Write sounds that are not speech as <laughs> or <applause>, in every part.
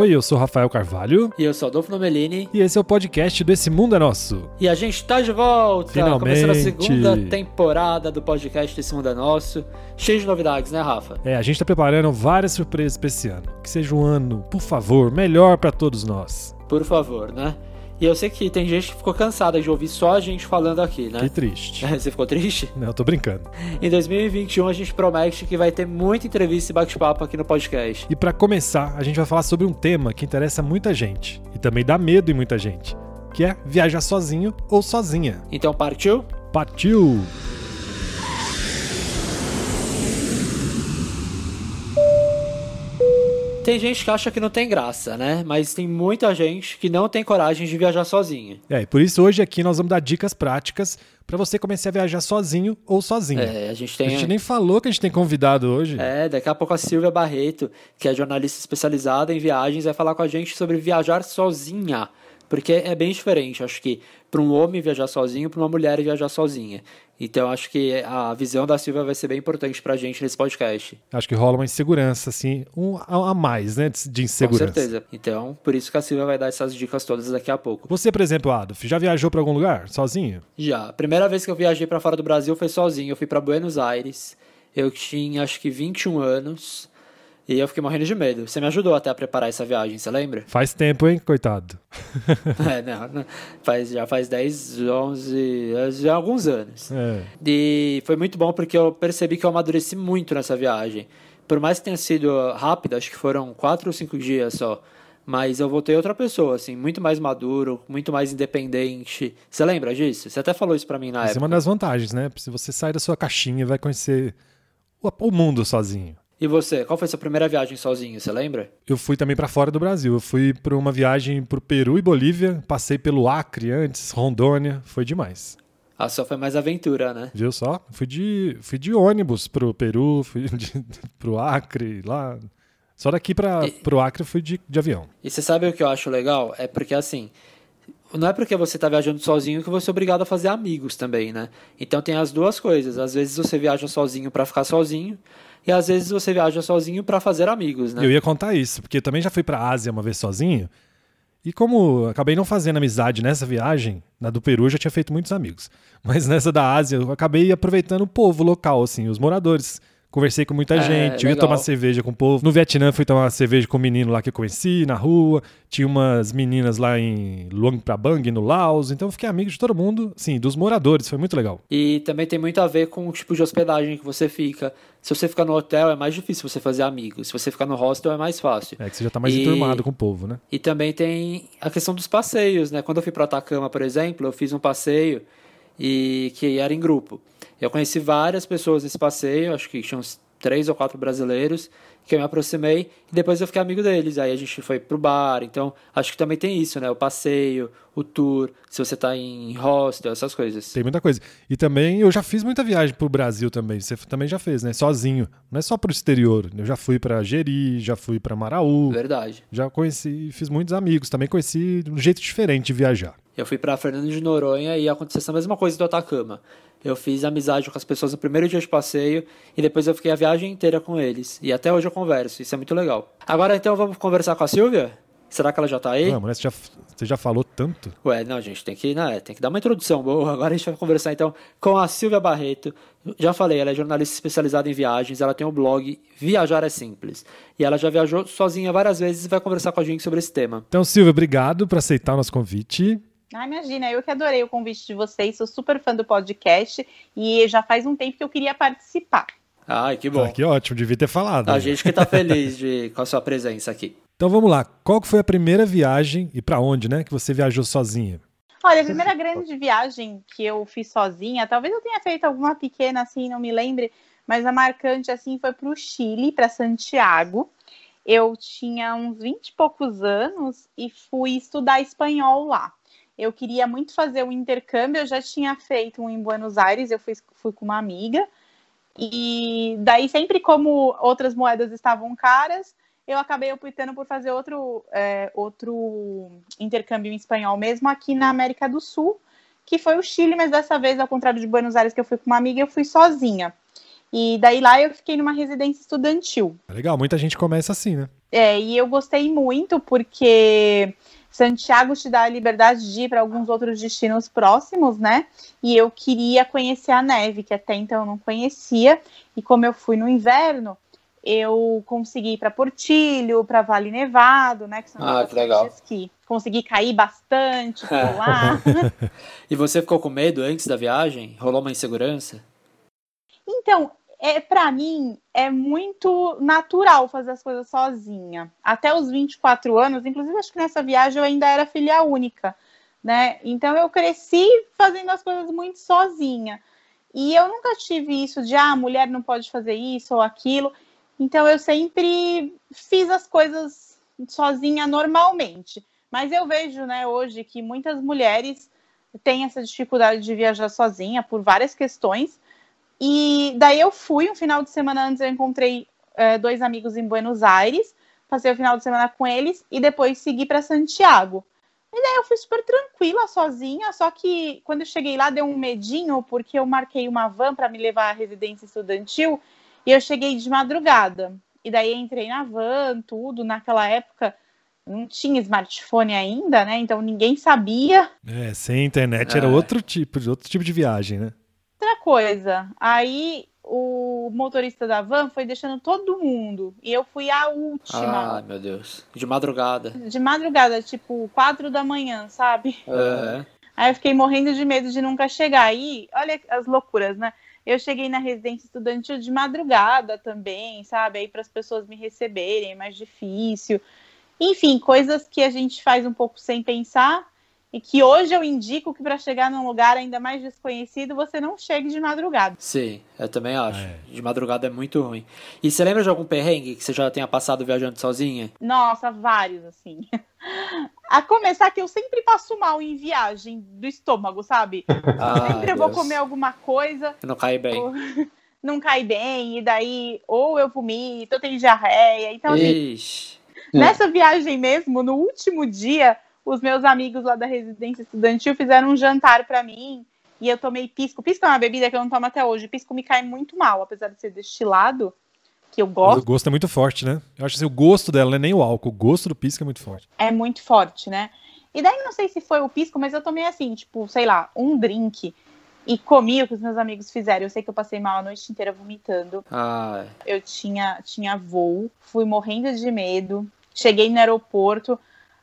Oi, eu sou Rafael Carvalho. E eu sou Adolfo Nomelini. E esse é o podcast do Esse Mundo é Nosso. E a gente tá de volta! Finalmente. Começando a segunda temporada do podcast Esse Mundo é Nosso. Cheio de novidades, né, Rafa? É, a gente tá preparando várias surpresas pra esse ano. Que seja um ano, por favor, melhor para todos nós. Por favor, né? E eu sei que tem gente que ficou cansada de ouvir só a gente falando aqui, né? Que triste. <laughs> Você ficou triste? Não, eu tô brincando. Em 2021 a gente promete que vai ter muita entrevista e bate-papo aqui no podcast. E para começar, a gente vai falar sobre um tema que interessa muita gente e também dá medo em muita gente, que é viajar sozinho ou sozinha. Então partiu? Partiu! Tem gente que acha que não tem graça, né? Mas tem muita gente que não tem coragem de viajar sozinha. É, e por isso hoje aqui nós vamos dar dicas práticas para você começar a viajar sozinho ou sozinha. É, a gente tem. A gente nem falou que a gente tem convidado hoje. É, daqui a pouco a Silvia Barreto, que é jornalista especializada em viagens, vai falar com a gente sobre viajar sozinha. Porque é bem diferente, acho que para um homem viajar sozinho, para uma mulher viajar sozinha. Então acho que a visão da Silvia vai ser bem importante pra gente nesse podcast. Acho que rola uma insegurança, assim, um a mais, né, de insegurança. Com certeza. Então, por isso que a Silvia vai dar essas dicas todas daqui a pouco. Você, por exemplo, Adolf, já viajou para algum lugar sozinho? Já. A primeira vez que eu viajei para fora do Brasil foi sozinho. Eu fui para Buenos Aires. Eu tinha acho que 21 anos. E eu fiquei morrendo de medo. Você me ajudou até a preparar essa viagem, você lembra? <laughs> Faz tempo, hein, coitado. <laughs> é, não, não, faz, já faz 10, 11, já alguns anos. É. E foi muito bom porque eu percebi que eu amadureci muito nessa viagem. Por mais que tenha sido rápida, acho que foram 4 ou 5 dias só. Mas eu voltei outra pessoa, assim, muito mais maduro, muito mais independente. Você lembra disso? Você até falou isso pra mim na época. é uma das vantagens, né? Se você sai da sua caixinha, vai conhecer o mundo sozinho. E você, qual foi a sua primeira viagem sozinho, você lembra? Eu fui também para fora do Brasil. Eu fui para uma viagem pro Peru e Bolívia, passei pelo Acre antes, Rondônia, foi demais. A sua foi mais aventura, né? Viu só? Fui de, fui de ônibus pro Peru, <laughs> fui de, pro Acre, lá. Só daqui para pro Acre eu fui de, de avião. E você sabe o que eu acho legal? É porque assim, não é porque você tá viajando sozinho que você é obrigado a fazer amigos também, né? Então tem as duas coisas. Às vezes você viaja sozinho para ficar sozinho, e às vezes você viaja sozinho para fazer amigos, né? Eu ia contar isso, porque também já fui pra Ásia uma vez sozinho. E como acabei não fazendo amizade nessa viagem, na do Peru eu já tinha feito muitos amigos. Mas nessa da Ásia eu acabei aproveitando o povo local, assim, os moradores. Conversei com muita É, gente, eu ia tomar cerveja com o povo. No Vietnã fui tomar cerveja com um menino lá que eu conheci na rua. Tinha umas meninas lá em Luang Prabang, no Laos. Então eu fiquei amigo de todo mundo, sim, dos moradores. Foi muito legal. E também tem muito a ver com o tipo de hospedagem que você fica. Se você ficar no hotel é mais difícil você fazer amigos. Se você ficar no hostel é mais fácil. É que você já tá mais E- enturmado com o povo, né? E também tem a questão dos passeios, né? Quando eu fui para Atacama, por exemplo, eu fiz um passeio e que era em grupo. Eu conheci várias pessoas nesse passeio, acho que tinha uns três ou quatro brasileiros, que eu me aproximei e depois eu fiquei amigo deles. Aí a gente foi pro bar, então acho que também tem isso, né? O passeio, o tour, se você tá em hostel, essas coisas. Tem muita coisa. E também eu já fiz muita viagem pro Brasil também. Você também já fez, né? Sozinho. Não é só pro exterior. Eu já fui pra Jeri, já fui pra Maraú. Verdade. Já conheci, fiz muitos amigos. Também conheci um jeito diferente de viajar. Eu fui para Fernando de Noronha e aconteceu essa mesma coisa do Atacama. Eu fiz amizade com as pessoas no primeiro dia de passeio e depois eu fiquei a viagem inteira com eles. E até hoje eu converso, isso é muito legal. Agora então vamos conversar com a Silvia? Será que ela já tá aí? Vamos, né? Você já, você já falou tanto. Ué, não, gente, tem que, né, tem que dar uma introdução boa. <laughs> Agora a gente vai conversar então com a Silvia Barreto. Já falei, ela é jornalista especializada em viagens, ela tem o blog Viajar é Simples. E ela já viajou sozinha várias vezes e vai conversar com a gente sobre esse tema. Então, Silvia, obrigado por aceitar o nosso convite. Ah, imagina, eu que adorei o convite de vocês, sou super fã do podcast e já faz um tempo que eu queria participar. Ai, que bom. Ah, que ótimo, devia ter falado. A né? gente que tá <laughs> feliz de, com a sua presença aqui. Então vamos lá. Qual que foi a primeira viagem e pra onde, né? Que você viajou sozinha? Olha, a primeira grande viagem que eu fiz sozinha, talvez eu tenha feito alguma pequena assim, não me lembre, mas a marcante assim foi para o Chile, para Santiago. Eu tinha uns 20 e poucos anos e fui estudar espanhol lá. Eu queria muito fazer um intercâmbio, eu já tinha feito um em Buenos Aires, eu fui, fui com uma amiga. E daí, sempre como outras moedas estavam caras, eu acabei optando por fazer outro, é, outro intercâmbio em espanhol mesmo aqui na América do Sul, que foi o Chile, mas dessa vez, ao contrário de Buenos Aires, que eu fui com uma amiga, eu fui sozinha. E daí lá eu fiquei numa residência estudantil. É legal, muita gente começa assim, né? É, e eu gostei muito porque Santiago te dá a liberdade de ir para alguns outros destinos próximos, né? E eu queria conhecer a neve, que até então eu não conhecia. E como eu fui no inverno, eu consegui ir para Portilho, para Vale Nevado, né? Que são ah, que legal. Esqui. Consegui cair bastante, <laughs> pular. e você ficou com medo antes da viagem? Rolou uma insegurança? Então, é para mim é muito natural fazer as coisas sozinha. Até os 24 anos, inclusive acho que nessa viagem eu ainda era filha única, né? Então eu cresci fazendo as coisas muito sozinha. E eu nunca tive isso de ah, mulher não pode fazer isso ou aquilo. Então eu sempre fiz as coisas sozinha normalmente. Mas eu vejo, né, hoje que muitas mulheres têm essa dificuldade de viajar sozinha por várias questões. E daí eu fui, um final de semana antes eu encontrei é, dois amigos em Buenos Aires, passei o final de semana com eles e depois segui para Santiago. E daí eu fui super tranquila, sozinha, só que quando eu cheguei lá deu um medinho, porque eu marquei uma van para me levar à residência estudantil e eu cheguei de madrugada. E daí entrei na van, tudo. Naquela época não tinha smartphone ainda, né? Então ninguém sabia. É, sem internet era é. outro tipo, outro tipo de viagem, né? Outra coisa. Aí o motorista da van foi deixando todo mundo. E eu fui a última. Ah, meu Deus. De madrugada. De madrugada, tipo, quatro da manhã, sabe? É. Aí eu fiquei morrendo de medo de nunca chegar. Aí, olha as loucuras, né? Eu cheguei na residência estudantil de madrugada também, sabe? Aí para as pessoas me receberem é mais difícil. Enfim, coisas que a gente faz um pouco sem pensar e que hoje eu indico que para chegar num lugar ainda mais desconhecido você não chegue de madrugada. Sim, eu também acho. É. De madrugada é muito ruim. E você lembra de algum perrengue que você já tenha passado viajando sozinha? Nossa, vários, assim. <laughs> A começar que eu sempre passo mal em viagem do estômago, sabe? <laughs> Ah, sempre eu vou comer alguma coisa. Não cai bem. Ou... <laughs> Não cai bem, e daí ou eu vomito, eu tenho diarreia. Então, assim, nessa viagem mesmo, no último dia, os meus amigos lá da residência estudantil fizeram um jantar para mim e eu tomei pisco. Pisco é uma bebida que eu não tomo até hoje. Pisco me cai muito mal, apesar de ser destilado, que eu gosto. Mas o gosto é muito forte, né? Eu acho que assim, o gosto dela não é nem o álcool, o gosto do pisco é muito forte. É muito forte, né? E daí não sei se foi o pisco, mas eu tomei assim, tipo, sei lá, um drink e comi o que os meus amigos fizeram. Eu sei que eu passei mal a noite inteira vomitando. Ai. Eu tinha, tinha voo, fui morrendo de medo. Cheguei no aeroporto,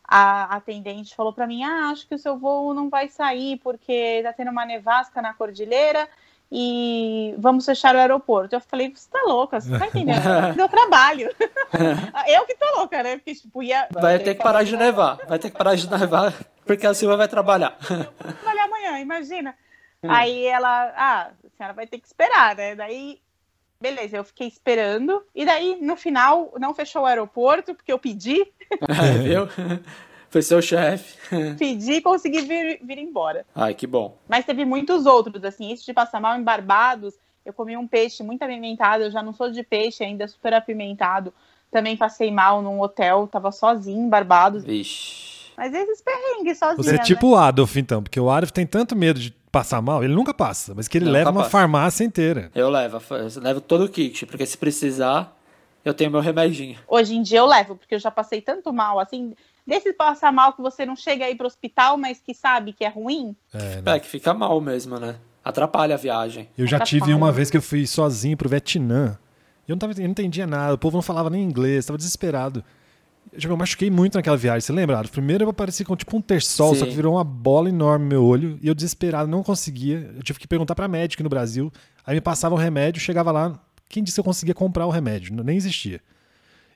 a atendente falou para mim: Ah, acho que o seu voo não vai sair porque tá tendo uma nevasca na cordilheira e vamos fechar o aeroporto. Eu falei: Você tá louca? Você tá entendendo? <laughs> Meu trabalho. <laughs> eu que tô louca, né? Porque, tipo, ia. Vai ter que parar de nevar. Vai ter que parar de nevar porque a Silva vai trabalhar. Eu vou trabalhar amanhã, imagina. Hum. <laughs> Aí ela, ah, a senhora vai ter que esperar, né? Daí Beleza, eu fiquei esperando. E daí, no final, não fechou o aeroporto, porque eu pedi. <laughs> É, viu? <laughs> Foi seu chefe. <laughs> Pedi e consegui vir, vir embora. Ai, que bom. Mas teve muitos outros, assim. Esse de passar mal em Barbados, eu comi um peixe muito apimentado. Eu já não sou de peixe ainda, super apimentado. Também passei mal num hotel, tava sozinho em Barbados. Vixe. Mas esses perrengues sozinho. Você é tipo né? o Adolf, então, porque o Adolf tem tanto medo de passar mal, ele nunca passa, mas que ele leva uma farmácia inteira. Eu levo, eu levo todo o kit, porque se precisar, eu tenho meu remedinho. Hoje em dia eu levo, porque eu já passei tanto mal, assim, desse passar mal que você não chega aí pro hospital, mas que sabe que é ruim. É, né? é que fica mal mesmo, né? Atrapalha a viagem. Eu já tive uma vez que eu fui sozinho pro Vietnã. Eu não, tava, eu não entendia nada, o povo não falava nem inglês, tava desesperado. Eu, eu machuquei muito naquela viagem, você lembra? Primeiro eu apareci com tipo um terçol, Sim. só que virou uma bola enorme no meu olho. E eu desesperado, não conseguia. Eu tive que perguntar pra médica no Brasil. Aí me passava o remédio, chegava lá. Quem disse que eu conseguia comprar o remédio? Nem existia.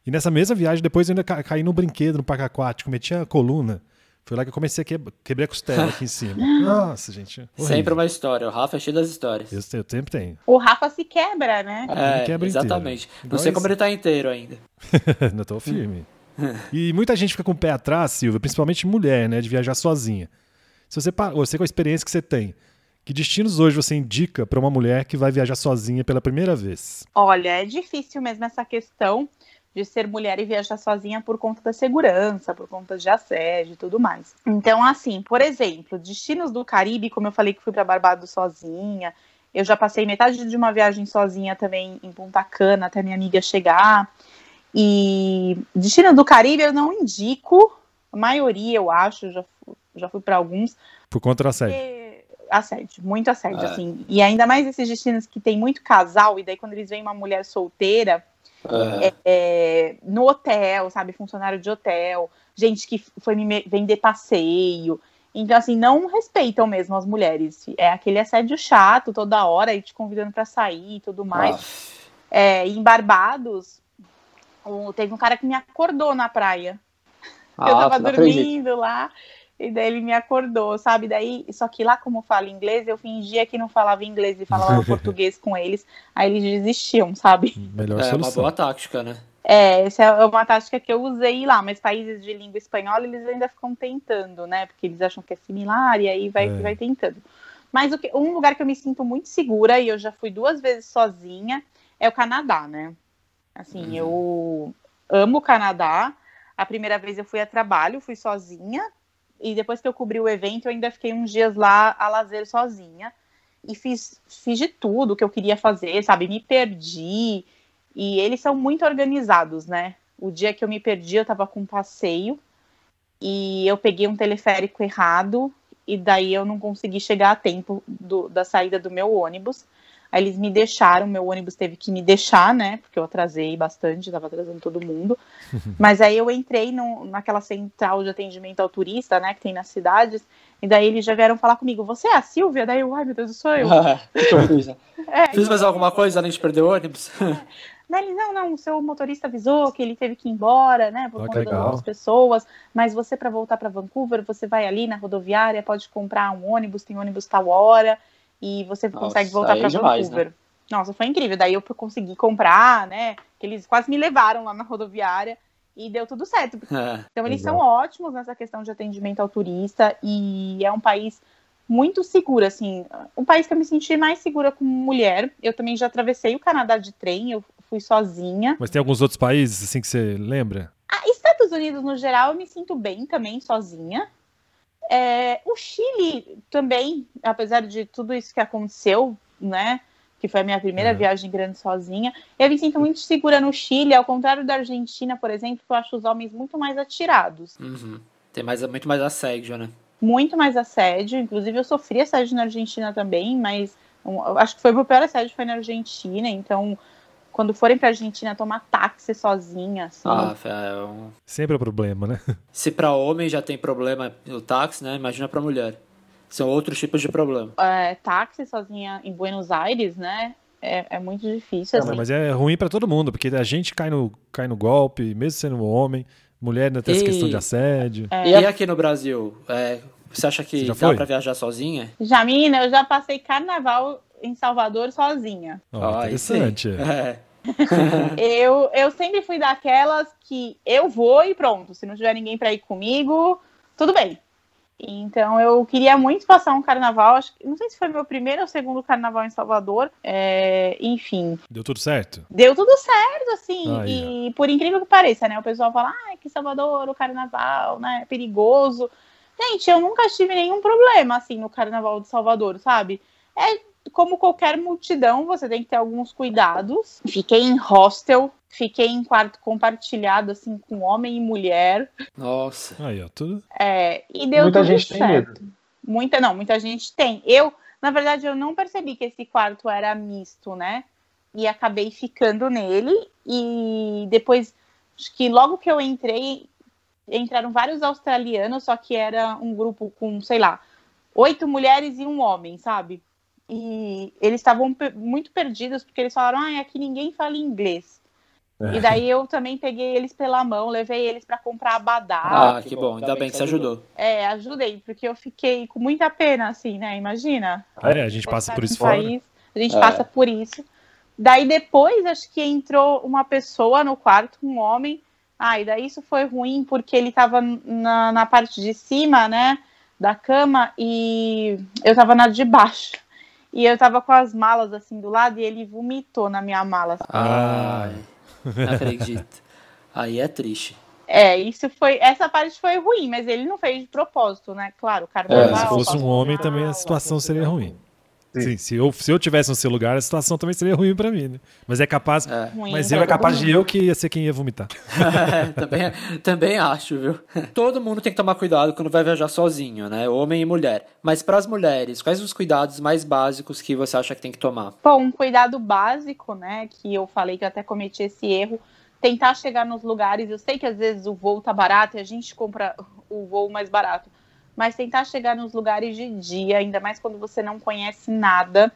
E nessa mesma viagem, depois eu ainda ca caí no brinquedo, no parque aquático, meti a coluna. Foi lá que eu comecei a que quebrar a costela aqui em cima. <laughs> Nossa, gente. Horrível. Sempre uma história. O Rafa é cheio das histórias. Eu, eu sempre tenho. O Rafa se quebra, né? É, quebra exatamente. Inteiro. Não sei como ele tá inteiro ainda. <laughs> Não tô firme. <laughs> <laughs> e muita gente fica com o pé atrás, Silvia, principalmente mulher, né, de viajar sozinha. Se você, você com a experiência que você tem, que destinos hoje você indica para uma mulher que vai viajar sozinha pela primeira vez? Olha, é difícil mesmo essa questão de ser mulher e viajar sozinha por conta da segurança, por conta de assédio e tudo mais. Então, assim, por exemplo, destinos do Caribe, como eu falei que fui para Barbados sozinha, Eu já passei metade de uma viagem sozinha também em Punta Cana até minha amiga chegar. E destino do Caribe eu não indico, a maioria eu acho, já fui, já fui para alguns. Por conta da assédio. Porque... Assédio, muito assédio, é. assim. E ainda mais esses destinos que tem muito casal, e daí quando eles veem uma mulher solteira, é. É, no hotel, sabe? Funcionário de hotel, gente que foi me vender passeio. Então, assim, não respeitam mesmo as mulheres. É aquele assédio chato toda hora e te convidando para sair e tudo mais. É, em Barbados, teve um cara que me acordou na praia. <laughs> Ah, eu tava dormindo lá. E daí ele me acordou, sabe? Daí, só que lá, como fala inglês, eu fingia que não falava inglês e falava <laughs> português com eles. Aí eles desistiam, sabe? Melhor é solução. uma boa tática, né? É, essa é uma tática que eu usei lá, mas países de língua espanhola eles ainda ficam tentando, né? Porque eles acham que é similar e aí vai, é. vai tentando. Mas o que, um lugar que eu me sinto muito segura, e eu já fui duas vezes sozinha, é o Canadá, né? Assim, uhum. eu amo o Canadá. A primeira vez eu fui a trabalho, fui sozinha, e depois que eu cobri o evento, eu ainda fiquei uns dias lá a lazer sozinha. E fiz, fiz de tudo que eu queria fazer, sabe? Me perdi. E eles são muito organizados, né? O dia que eu me perdi, eu tava com um passeio. E eu peguei um teleférico errado. E daí eu não consegui chegar a tempo do, da saída do meu ônibus. Aí eles me deixaram, meu ônibus teve que me deixar, né? Porque eu atrasei bastante, estava atrasando todo mundo. <laughs> Mas aí eu entrei no, naquela central de atendimento ao turista, né? Que tem nas cidades. E daí eles já vieram falar comigo, você é a Silvia? Daí eu, ai meu Deus, sou eu. <laughs> <laughs> é, Fiz mais alguma coisa além de perder o ônibus? Daí ele, não, não, o seu motorista avisou que ele teve que ir embora, né, por conta das outras pessoas, mas você para voltar para Vancouver, você vai ali na rodoviária, pode comprar um ônibus, tem ônibus tal hora, e você Nossa, consegue voltar para é Vancouver. Né? Nossa, foi incrível. Daí eu consegui comprar, né? Que eles quase me levaram lá na rodoviária e deu tudo certo. <laughs> É, então eles exato. são ótimos nessa questão de atendimento ao turista e é um país muito seguro, assim, um país que eu me senti mais segura como mulher. Eu também já atravessei o Canadá de trem, eu fui sozinha. Mas tem alguns outros países assim que você lembra? Ah, Estados Unidos no geral eu me sinto bem também sozinha. É, o Chile também, apesar de tudo isso que aconteceu, né? Que foi a minha primeira é. viagem grande sozinha, eu me sinto muito segura no Chile, ao contrário da Argentina, por exemplo, que eu acho os homens muito mais atirados. Uhum. Tem mais, muito mais assédio, né? Muito mais assédio. Inclusive, eu sofri assédio na Argentina também, mas um, acho que foi o meu pior assédio foi na Argentina, então quando forem pra Argentina tomar táxi sozinha, assim. Ah, é um... Sempre é problema, né? <laughs> Se para homem já tem problema no táxi, né? Imagina para mulher. São outros tipos de problema. É, táxi sozinha em Buenos Aires, né? É, é muito difícil. Não, assim. Mas é ruim para todo mundo, porque a gente cai no, cai no golpe, mesmo sendo homem. Mulher ainda tem e... essa questão de assédio. É. E aqui no Brasil? É, você acha que você dá pra viajar sozinha? Já, menina, eu já passei carnaval em Salvador sozinha. Oh, interessante. É. <laughs> eu, eu sempre fui daquelas que eu vou e pronto. Se não tiver ninguém para ir comigo, tudo bem. Então eu queria muito passar um carnaval. Acho que não sei se foi meu primeiro ou segundo carnaval em Salvador. É, enfim. Deu tudo certo? Deu tudo certo, assim. Ah, e por incrível que pareça, né? O pessoal fala, ah, que Salvador, o carnaval, né? É perigoso. Gente, eu nunca tive nenhum problema, assim, no carnaval de Salvador, sabe? É como qualquer multidão, você tem que ter alguns cuidados. Fiquei em hostel, fiquei em quarto compartilhado, assim, com homem e mulher. Nossa. Aí, ó, tudo. É, e deu muita tudo gente certo. tem medo. Muita, não, muita gente tem. Eu, na verdade, eu não percebi que esse quarto era misto, né? E acabei ficando nele. E depois, acho que logo que eu entrei, entraram vários australianos, só que era um grupo com, sei lá, oito mulheres e um homem, sabe? E eles estavam muito perdidos porque eles falaram: ah, aqui ninguém fala inglês. É. E daí eu também peguei eles pela mão, levei eles para comprar abadá. Ah, que, que bom, ainda bem que você ajudou. É, ajudei, porque eu fiquei com muita pena, assim, né? Imagina. É, a gente passa por isso fora. País, a gente é. passa por isso. Daí depois, acho que entrou uma pessoa no quarto, um homem. Ah, e daí isso foi ruim porque ele tava na, na parte de cima, né? Da cama e eu tava na de baixo. E eu tava com as malas assim do lado e ele vomitou na minha mala. Ai, não acredito. Aí é triste. É, isso foi. Essa parte foi ruim, mas ele não fez de propósito, né? Claro, o cara é, Se fosse um homem, também a situação seria ruim. Sim, se eu, se eu tivesse no seu lugar, a situação também seria ruim para mim, né? Mas é capaz. É. Ruim Mas pra eu é capaz de eu que ia ser quem ia vomitar. <laughs> também, também acho, viu? Todo mundo tem que tomar cuidado quando vai viajar sozinho, né? Homem e mulher. Mas para as mulheres, quais os cuidados mais básicos que você acha que tem que tomar? Bom, um cuidado básico, né? Que eu falei que eu até cometi esse erro. Tentar chegar nos lugares. Eu sei que às vezes o voo tá barato e a gente compra o voo mais barato. Mas tentar chegar nos lugares de dia, ainda mais quando você não conhece nada,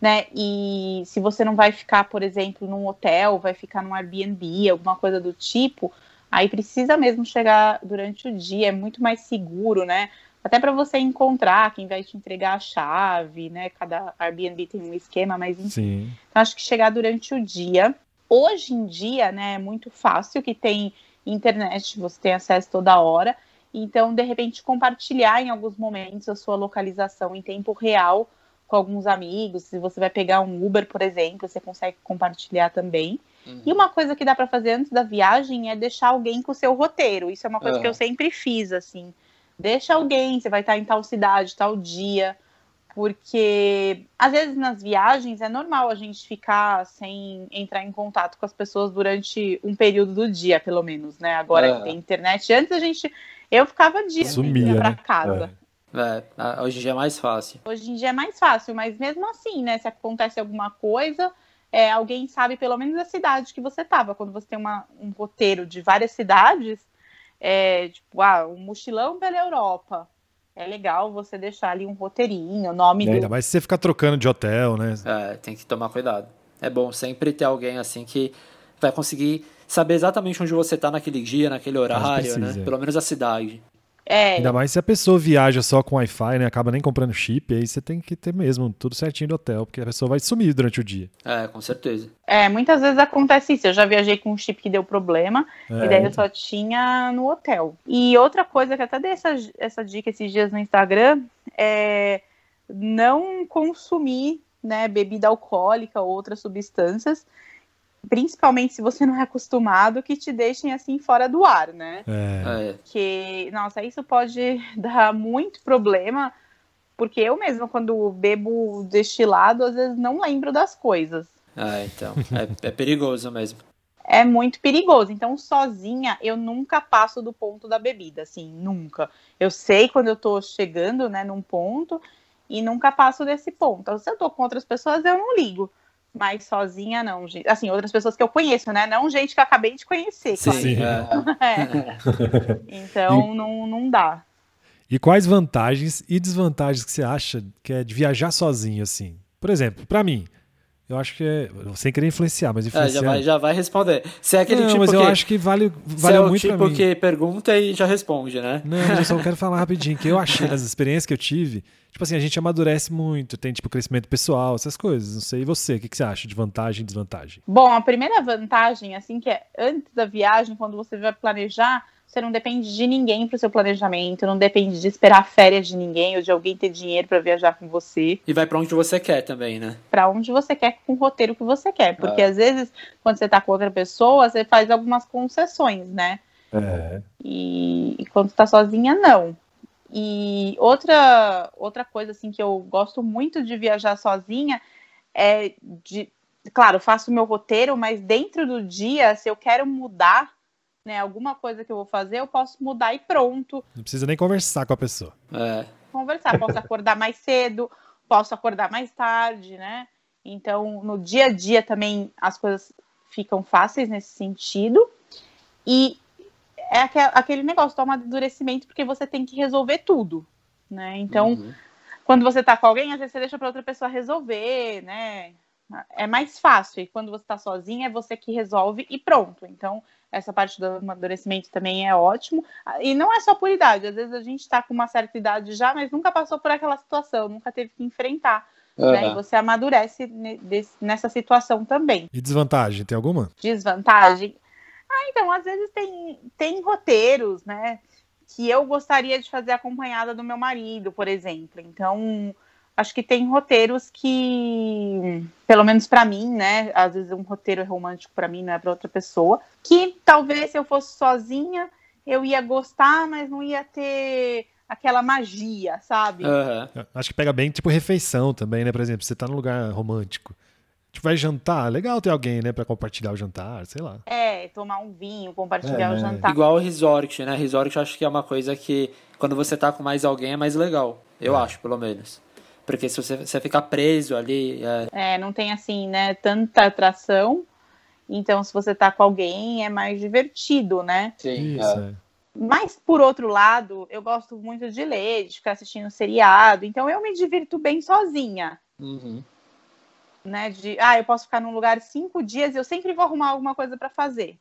né? E se você não vai ficar, por exemplo, num hotel, vai ficar num Airbnb, alguma coisa do tipo, aí precisa mesmo chegar durante o dia, é muito mais seguro, né? Até para você encontrar quem vai te entregar a chave, né? Cada Airbnb tem um esquema, mas enfim. Sim. Então, acho que chegar durante o dia. Hoje em dia, né, é muito fácil que tem internet, você tem acesso toda hora. Então, de repente, compartilhar em alguns momentos a sua localização em tempo real com alguns amigos. Se você vai pegar um Uber, por exemplo, você consegue compartilhar também. E uma coisa que dá para fazer antes da viagem é deixar alguém com o seu roteiro. Isso é uma coisa que eu sempre fiz, assim. Deixa alguém, você vai estar em tal cidade, tal dia. Porque às vezes nas viagens é normal a gente ficar sem entrar em contato com as pessoas durante um período do dia, pelo menos, né? Agora É. que tem internet. Antes a gente. Eu ficava dias Sumia, ir pra né? casa. É, a- hoje em dia é mais fácil. Hoje em dia é mais fácil, mas mesmo assim, né? Se acontece alguma coisa, é, alguém sabe pelo menos a cidade que você estava. Quando você tem uma- um roteiro de várias cidades, é, tipo, ah, um mochilão pela Europa. É legal você deixar ali um roteirinho, o nome É, ainda do. mais se você ficar trocando de hotel, né? É, tem que tomar cuidado. É bom sempre ter alguém assim que vai conseguir saber exatamente onde você tá naquele dia, naquele horário, precisa, né? é. Pelo menos a cidade. É, Ainda mais se a pessoa viaja só com Wi-Fi, né? Acaba nem comprando chip, aí você tem que ter mesmo tudo certinho do hotel, porque a pessoa vai sumir durante o dia. É, com certeza. é, muitas vezes acontece isso. Eu já viajei com um chip que deu problema. É, E daí eu só tinha no hotel. E outra coisa que até dei essa, essa dica esses dias no Instagram é não consumir né, bebida alcoólica ou outras substâncias, principalmente se você não é acostumado, que te deixem assim fora do ar, né? É. É, Que, nossa, isso pode <laughs> dar muito problema, porque eu mesma, quando bebo destilado, às vezes não lembro das coisas. é, então. É, é perigoso mesmo. é muito perigoso. Então, sozinha, eu nunca passo do ponto da bebida, assim, nunca. Eu sei quando eu tô chegando, né, num ponto e nunca passo desse ponto. Então, se eu tô com outras pessoas, eu não ligo. Mas sozinha, não. gente. Assim, outras pessoas que eu conheço, né? Não gente que eu acabei de conhecer. Sim, Sim. é. <laughs> É. <laughs> Então, não, não dá. E quais vantagens e desvantagens que você acha que é de viajar sozinho, assim? Por exemplo, pra mim, eu acho que é. Sem querer influenciar, mas É, influenciar. já, vai, já vai responder. Você é aquele não, tipo mas que, eu acho que vale, vale é o muito tipo pra mim. que pergunta e já responde, né? Não, mas eu só quero falar <laughs> rapidinho, que eu achei nas experiências que eu tive, tipo assim, a gente amadurece muito, tem tipo crescimento pessoal, essas coisas. Não sei, e você, o que, que você acha de vantagem e desvantagem? Bom, a primeira vantagem, assim, que é antes da viagem, quando você vai planejar, você não depende de ninguém para o seu planejamento, não depende de esperar férias de ninguém ou de alguém ter dinheiro para viajar com você, E vai pra onde você quer também, né? para onde você quer, com o roteiro que você quer. Porque É. às vezes, quando você tá com outra pessoa, você faz algumas concessões, né? É. E, e quando tá sozinha, não. E outra, outra coisa assim que eu gosto muito de viajar sozinha é de, claro, faço o meu roteiro, mas dentro do dia, se eu quero mudar, né, alguma coisa que eu vou fazer, eu posso mudar e pronto. Não precisa nem conversar com a pessoa. É, Conversar, posso acordar mais cedo, posso acordar mais tarde, né? Então, no dia a dia também as coisas ficam fáceis nesse sentido. E é aque- aquele negócio do amadurecimento, porque você tem que resolver tudo, né? Então, uhum. quando você tá com alguém, às vezes você deixa para outra pessoa resolver, né? É mais fácil. E quando você tá sozinha, é você que resolve e pronto. Então, essa parte do amadurecimento também é ótimo. E não é só por idade. Às vezes a gente tá com uma certa idade já, mas nunca passou por aquela situação, nunca teve que enfrentar. Né? E você amadurece nessa situação também. E desvantagem, tem alguma? Desvantagem? Ah, então, às vezes tem, tem roteiros, né? Que eu gostaria de fazer acompanhada do meu marido, por exemplo. Então, acho que tem roteiros que, pelo menos pra mim, né? Às vezes um roteiro é romântico pra mim, não é pra outra pessoa. Que talvez se eu fosse sozinha, eu ia gostar, mas não ia ter aquela magia, sabe? Uhum. Acho que pega bem, tipo, refeição também, né? Por exemplo, você tá num lugar romântico. Tipo, vai jantar, legal ter alguém, né, pra compartilhar o jantar, sei lá. É, tomar um vinho, compartilhar É, o jantar. Igual o resort, né? Resort eu acho que é uma coisa que quando você tá com mais alguém é mais legal. Eu acho, pelo menos. Porque se você, você ficar preso ali. É... É, não tem assim, né, tanta atração. Então, se você tá com alguém, é mais divertido, né? Sim. Isso, é. Mas, por outro lado, eu gosto muito de ler, de ficar assistindo seriado. Então, eu me divirto bem sozinha. Uhum. Né? De, ah, eu posso ficar num lugar cinco dias e eu sempre vou arrumar alguma coisa para fazer.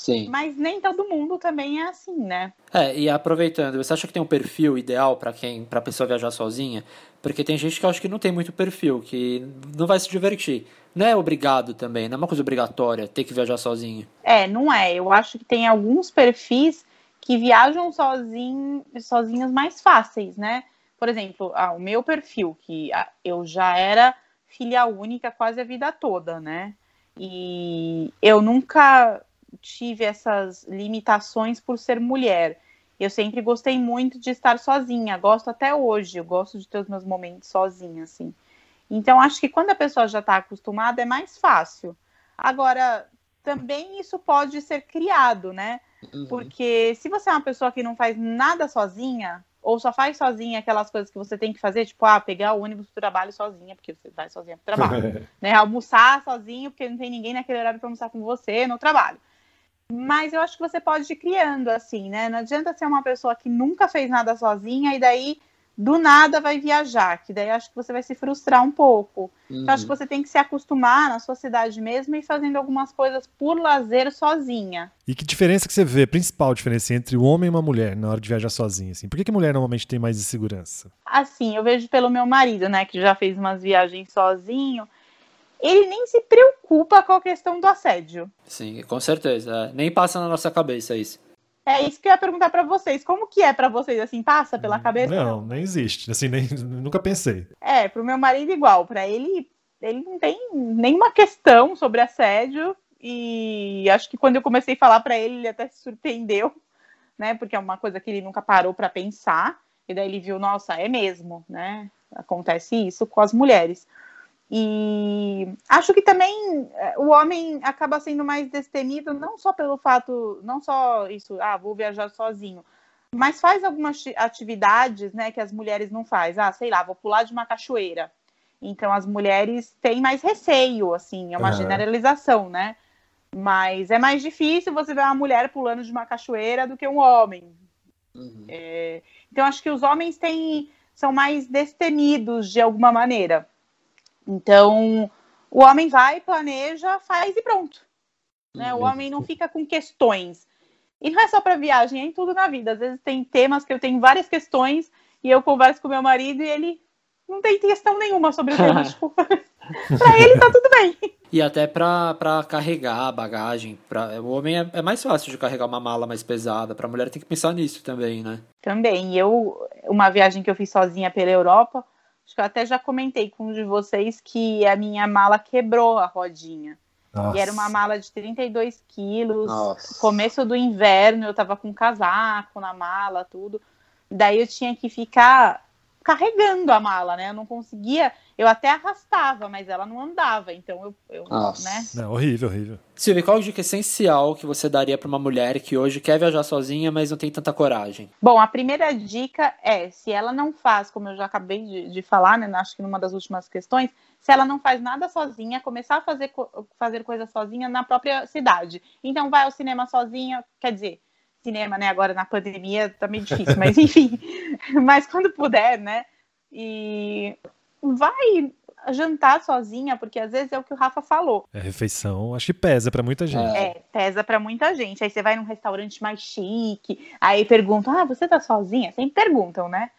Sim. Mas nem todo mundo também é assim, né? É, e aproveitando, você acha que tem um perfil ideal para quem, para pessoa viajar sozinha? Porque tem gente que eu acho que não tem muito perfil, que não vai se divertir. Não é obrigado também, não é uma coisa obrigatória ter que viajar sozinho. É, não é. Eu acho que tem alguns perfis que viajam sozinho, sozinhos mais fáceis, né? Por exemplo, ah, o meu perfil, que eu já era filha única quase a vida toda, né? E eu nunca tive essas limitações por ser mulher. Eu sempre gostei muito de estar sozinha, gosto até hoje, eu gosto de ter os meus momentos sozinha, assim. Então, acho que quando a pessoa já está acostumada, é mais fácil. Agora, também isso pode ser criado, né? Uhum. Porque se você é uma pessoa que não faz nada sozinha, ou só faz sozinha aquelas coisas que você tem que fazer, tipo, ah, pegar o ônibus pro trabalho sozinha, porque você vai sozinha pro trabalho, <laughs> né? Almoçar sozinho, porque não tem ninguém naquele horário para almoçar com você no trabalho. Mas eu acho que você pode ir criando assim, né? Não adianta ser uma pessoa que nunca fez nada sozinha e daí do nada vai viajar, que daí acho que você vai se frustrar um pouco. Uhum. Eu acho que você tem que se acostumar na sua cidade mesmo e fazendo algumas coisas por lazer sozinha. E que diferença que você vê, principal diferença entre um homem e uma mulher na hora de viajar sozinha, assim? Por que, que a mulher normalmente tem mais insegurança? Assim, eu vejo pelo meu marido, né, que já fez umas viagens sozinho, ele nem se preocupa com a questão do assédio. Sim, com certeza. É. Nem passa na nossa cabeça isso. É isso que eu ia perguntar pra vocês. Como que é pra vocês, assim, passa pela cabeça? Não, nem existe. Assim, nem, nunca pensei. É, pro meu marido igual. Pra ele, ele não tem nenhuma questão sobre assédio. E acho que quando eu comecei a falar pra ele, ele até se surpreendeu, né? Porque é uma coisa que ele nunca parou pra pensar. E daí ele viu, nossa, é mesmo, né? Acontece isso com as mulheres. E acho que também é, o homem acaba sendo mais destemido, não só pelo fato, não só isso, ah, vou viajar sozinho, mas faz algumas atividades, né, que as mulheres não fazem. Ah, sei lá, vou pular de uma cachoeira. Então as mulheres têm mais receio, assim, é uma Uhum. generalização, né? Mas é mais difícil você ver uma mulher pulando de uma cachoeira do que um homem. Uhum. É, então acho que os homens têm, são mais destemidos de alguma maneira. Então, o homem vai, planeja, faz e pronto. Né? O homem não fica com questões. E não é só para viagem, é em tudo na vida. Às vezes tem temas que eu tenho várias questões e eu converso com meu marido e ele não tem questão nenhuma sobre o tema. <laughs> tipo, pra ele tá tudo bem. E até pra, pra carregar a bagagem. Pra, o homem é, é mais fácil de carregar uma mala mais pesada. Pra mulher tem que pensar nisso também, né? Também. Eu, uma viagem que eu fiz sozinha pela Europa, acho que eu até já comentei com um de vocês que a minha mala quebrou a rodinha. Nossa. E era uma mala de 32 quilos. Nossa. Começo do inverno, eu tava com casaco na mala, tudo. Daí eu tinha que ficar carregando a mala, né? Eu não conseguia. Eu até arrastava, mas ela não andava. Então eu, eu Nossa. né? Não, horrível, horrível. Silvia, qual a dica essencial que você daria pra uma mulher que hoje quer viajar sozinha, mas não tem tanta coragem? Bom, a primeira dica é, se ela não faz, como eu já acabei de, de falar, né? Acho que numa das últimas questões, se ela não faz nada sozinha, começar a fazer, fazer coisa sozinha na própria cidade. Então vai ao cinema sozinha, quer dizer, cinema, né? Agora na pandemia tá meio difícil, mas <laughs> enfim. mas quando puder, né? E vai jantar sozinha, porque às vezes é o que o Rafa falou. É refeição, acho que pesa pra muita gente. É, pesa pra muita gente. Aí você vai num restaurante mais chique, aí perguntam: "Ah, você tá sozinha?" Sempre perguntam, né?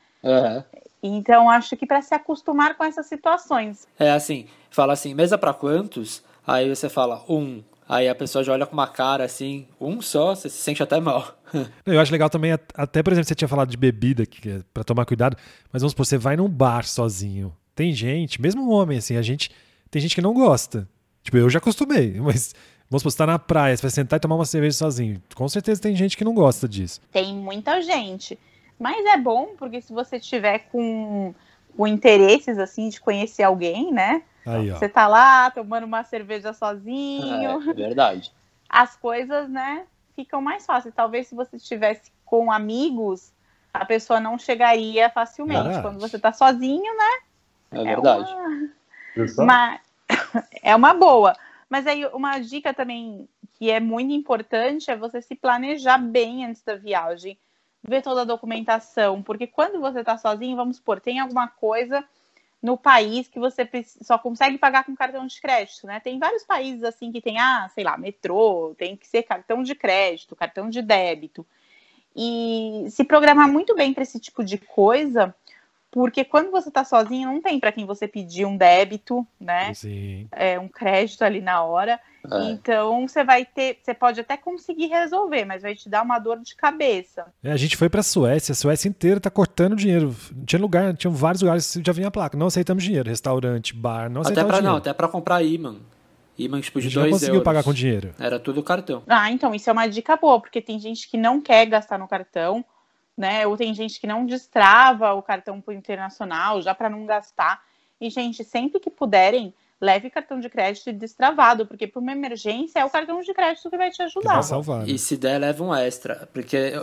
Então acho que pra se acostumar com essas situações. É assim, fala assim, mesa pra quantos? Aí você fala, um. Aí a pessoa já olha com uma cara assim, um só, você se sente até mal. <laughs> Eu acho legal também, at- até por exemplo, você tinha falado de bebida, que é pra tomar cuidado, mas vamos supor, você vai num bar sozinho. Tem gente, mesmo homem, assim, a gente. Tem gente que não gosta. Tipo, eu já acostumei, <laughs> mas vamos supor, você tá na praia, você vai sentar e tomar uma cerveja sozinho. Com certeza tem gente que não gosta disso. Tem muita gente. Mas é bom, porque se você tiver com, com interesses, assim, de conhecer alguém, né? Aí, ó. Você tá lá tomando uma cerveja sozinho. É, verdade. <laughs> As coisas, né, ficam mais fáceis. Talvez se você estivesse com amigos, a pessoa não chegaria facilmente. Verdade. Quando você tá sozinho, né? É verdade. uma- Viu só? Mas <laughs> é uma boa. Mas aí uma dica também que é muito importante é você se planejar bem antes da viagem, ver toda a documentação, porque quando você está sozinho, vamos supor, tem alguma coisa no país que você só consegue pagar com cartão de crédito, né? Tem vários países assim que tem, ah, sei lá, metrô, tem que ser cartão de crédito, cartão de débito. E se programar muito bem para esse tipo de coisa, porque quando você está sozinho, não tem para quem você pedir um débito, né? Sim. é, um crédito ali na hora. É. Então você vai ter, você pode até conseguir resolver, mas vai te dar uma dor de cabeça. É, a gente foi pra Suécia, a Suécia inteira tá cortando dinheiro. Tinha lugar, tinha vários lugares que já vinha a placa. Não aceitamos dinheiro. Restaurante, bar, não Até aceitamos pra, dinheiro. não, até pra comprar imã. Imã tipo a de gente não 2 conseguiu euros. pagar com dinheiro. Era tudo cartão. Ah, então isso é uma dica boa, porque tem gente que não quer gastar no cartão, né? Ou tem gente que não destrava o cartão pro internacional já para não gastar. E gente, sempre que puderem, leve cartão de crédito destravado, porque para uma emergência é o cartão de crédito que vai te ajudar. vai salvar. né? E se der, leva um extra. Porque,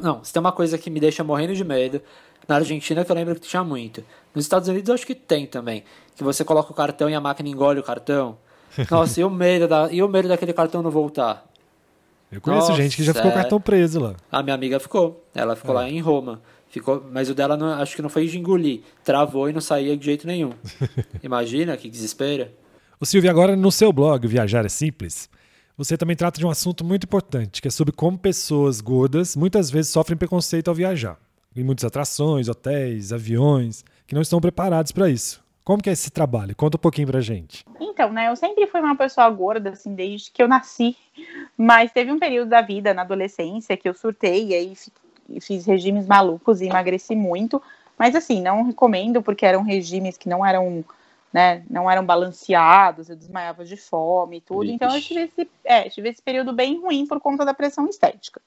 não, se tem uma coisa que me deixa morrendo de medo, na Argentina que eu lembro que tinha muito. Nos Estados Unidos eu acho que tem também. Que você coloca o cartão e a máquina engole o cartão. <laughs> Nossa, e o medo, da, e o medo daquele cartão não voltar? Eu conheço Nossa, gente que já ficou é. cartão preso lá. A minha amiga ficou. Ela ficou É. lá em Roma. Ficou, mas o dela não, acho que não foi de engolir. Travou e não saía de jeito nenhum. <laughs> Imagina que desespero. O Silvio, agora no seu blog, Viajar é Simples, você também trata de um assunto muito importante, que é sobre como pessoas gordas muitas vezes sofrem preconceito ao viajar. Em muitas atrações, hotéis, aviões, que não estão preparados para isso. Como que é esse trabalho? Conta um pouquinho pra gente. Então, né, eu sempre fui uma pessoa gorda, assim, desde que eu nasci. Mas teve um período da vida, na adolescência, que eu surtei e aí fi- fiz regimes malucos e emagreci muito. Mas, assim, não recomendo, porque eram regimes que não eram, né, não eram balanceados, eu desmaiava de fome e tudo. Então, eu tive esse, é, tive esse período bem ruim por conta da pressão estética.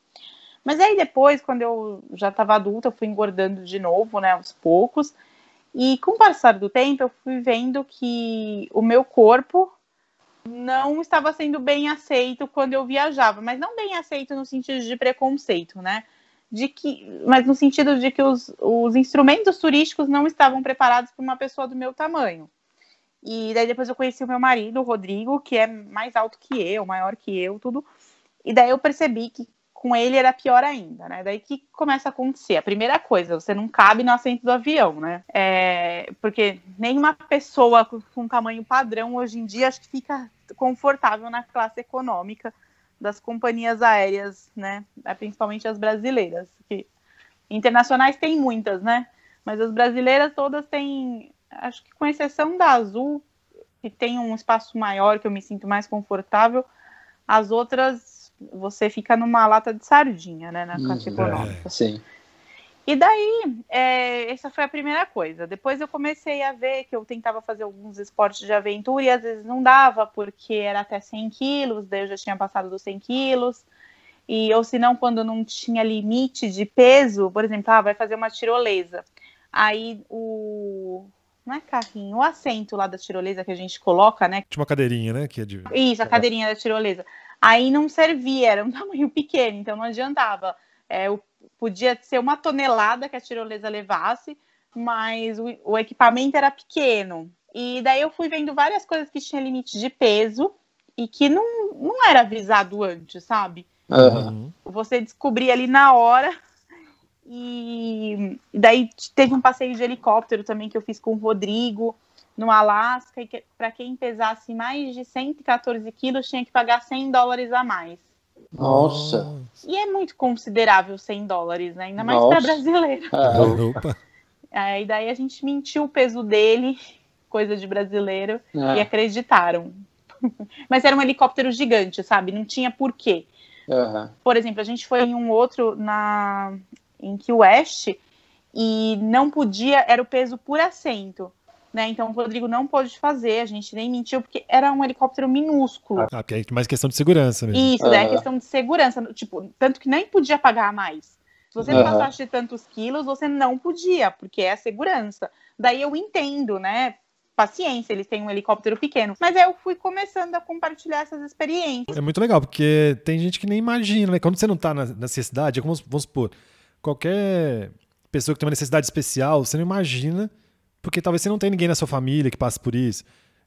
Mas aí depois, quando eu já estava adulta, eu fui engordando de novo, né, aos poucos. E com o passar do tempo, eu fui vendo que o meu corpo não estava sendo bem aceito quando eu viajava, mas não bem aceito no sentido de preconceito, né? De que, mas no sentido de que os, os instrumentos turísticos não estavam preparados para uma pessoa do meu tamanho. E daí depois eu conheci o meu marido, o Rodrigo, que é mais alto que eu, maior que eu, tudo. E daí eu percebi que com ele era pior ainda, né? Daí que começa a acontecer. A primeira coisa, você não cabe no assento do avião, né? É, porque nenhuma pessoa com, com tamanho padrão hoje em dia acho que fica confortável na classe econômica das companhias aéreas, né? É, Principalmente as brasileiras. Que internacionais tem muitas, né? Mas as brasileiras todas têm, acho que com exceção da Azul, que tem um espaço maior que eu me sinto mais confortável, as outras você fica numa lata de sardinha, né, na classe Uhum. econômica. Sim. E daí, é, essa foi a primeira coisa. Depois eu comecei a ver que eu tentava fazer alguns esportes de aventura e às vezes não dava, porque era até 100 quilos, daí eu já tinha passado dos 100 quilos. E, ou se não, quando não tinha limite de peso, por exemplo, ah, vai fazer uma tirolesa. Aí o. Não é carrinho, o assento lá da tirolesa que a gente coloca, né? Tinha uma cadeirinha, né? Que é de... Isso, a cadeirinha da tirolesa. Aí não servia, era um <laughs> tamanho pequeno, então não adiantava. É, o- podia ser uma tonelada que a tirolesa levasse, mas o, o equipamento era pequeno. E daí eu fui vendo várias coisas que tinha limite de peso e que não, não era avisado antes, sabe? Uhum. Você descobria ali na hora. E daí teve um passeio de helicóptero também que eu fiz com o Rodrigo no Alasca. E que, para quem pesasse mais de 114 quilos, tinha que pagar 100 dólares a mais. Nossa. E é muito considerável 100 dólares, né? Ainda mais para brasileiro. Ah, Opa. Aí daí a gente mentiu o peso dele, coisa de brasileiro, e é. acreditaram. <laughs> Mas era um helicóptero gigante, sabe? Não tinha porquê. Aham. por exemplo, a gente foi em um outro na em Key West e não podia, era o peso por assento, né? Então o Rodrigo não pôde fazer, a gente nem mentiu porque era um helicóptero minúsculo. Ah, porque é mais questão de segurança mesmo. Isso, daí é Aham. questão de segurança, tipo, tanto que nem podia pagar mais. Se você não passasse de tantos quilos, você não podia, porque é a segurança. Daí eu entendo, né? Paciência, eles têm um helicóptero pequeno. Mas aí eu fui começando a compartilhar essas experiências. É muito legal, porque tem gente que nem imagina, né? Quando você não tá na necessidade, é como, vamos supor, qualquer pessoa que tem uma necessidade especial, você não imagina, porque talvez você não tenha ninguém na sua família que passe por isso.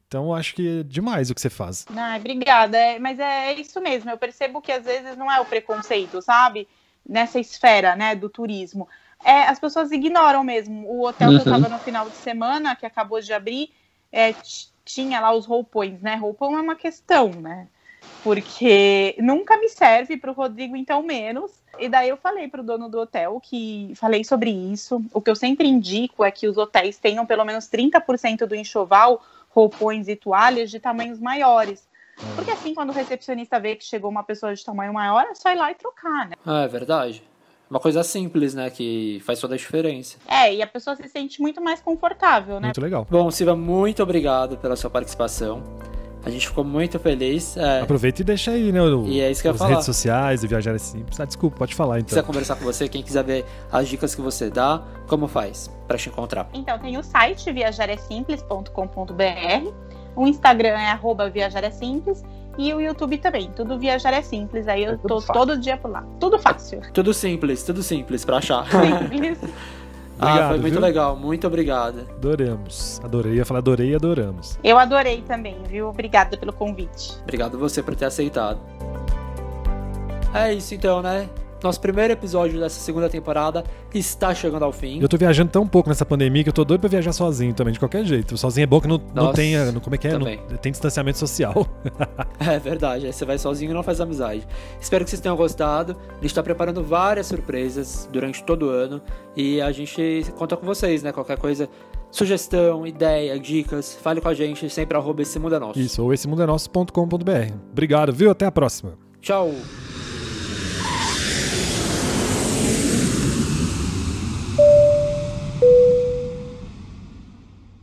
Então, eu acho que é demais o que você faz. Ai, obrigada. É, mas é isso mesmo. Eu percebo que às vezes não é o preconceito, sabe? Nessa esfera, né, do turismo. É, as pessoas ignoram mesmo. O hotel uhum. que eu estava uhum. no final de semana, que acabou de abrir, é, tinha lá os roupões, né? Roupão é uma questão, né? Porque nunca me serve para o Rodrigo, então menos. E daí eu falei para o dono do hotel que falei sobre isso. O que eu sempre indico é que os hotéis tenham pelo menos 30% do enxoval, roupões e toalhas de tamanhos maiores. Porque assim, quando o recepcionista vê que chegou uma pessoa de tamanho maior, é só ir lá e trocar, né? Ah, é verdade. Uma coisa simples, né? Que faz toda a diferença. É, e a pessoa se sente muito mais confortável, né? Muito legal. Bom, Silva, muito obrigado pela sua participação. A gente ficou muito feliz. É... Aproveita e deixa aí, né? O, e é isso que eu as falar. redes sociais, o Viajar é Simples. Ah, desculpa, pode falar então. quiser conversar com você, quem quiser ver as dicas que você dá, como faz para te encontrar? Então, tem o site viajaresimples.com.br, o Instagram é arroba Viajar é Simples e o YouTube também. Tudo Viajar é Simples. Aí eu é tô fácil. todo dia por lá. Tudo fácil. Tudo simples, tudo simples para achar. Simples. <laughs> Obrigado, ah, foi muito viu? legal. Muito obrigada. Adoramos. Adorei. Ia falar adorei e adoramos. Eu adorei também, viu? Obrigada pelo convite. Obrigado você por ter aceitado. É isso então, né? Nosso primeiro episódio dessa segunda temporada está chegando ao fim. Eu tô viajando tão pouco nessa pandemia que eu tô doido pra viajar sozinho também, de qualquer jeito. Sozinho é bom que não, Nossa, não tenha. Como é que é? Não, tem distanciamento social. <laughs> é verdade, aí você vai sozinho e não faz amizade. Espero que vocês tenham gostado. A gente tá preparando várias surpresas durante todo o ano e a gente conta com vocês, né? Qualquer coisa sugestão, ideia, dicas, fale com a gente, sempre arroba esse mundo é nosso. Isso, ou esse mundo é nosso.com.br. Obrigado, viu? Até a próxima. Tchau.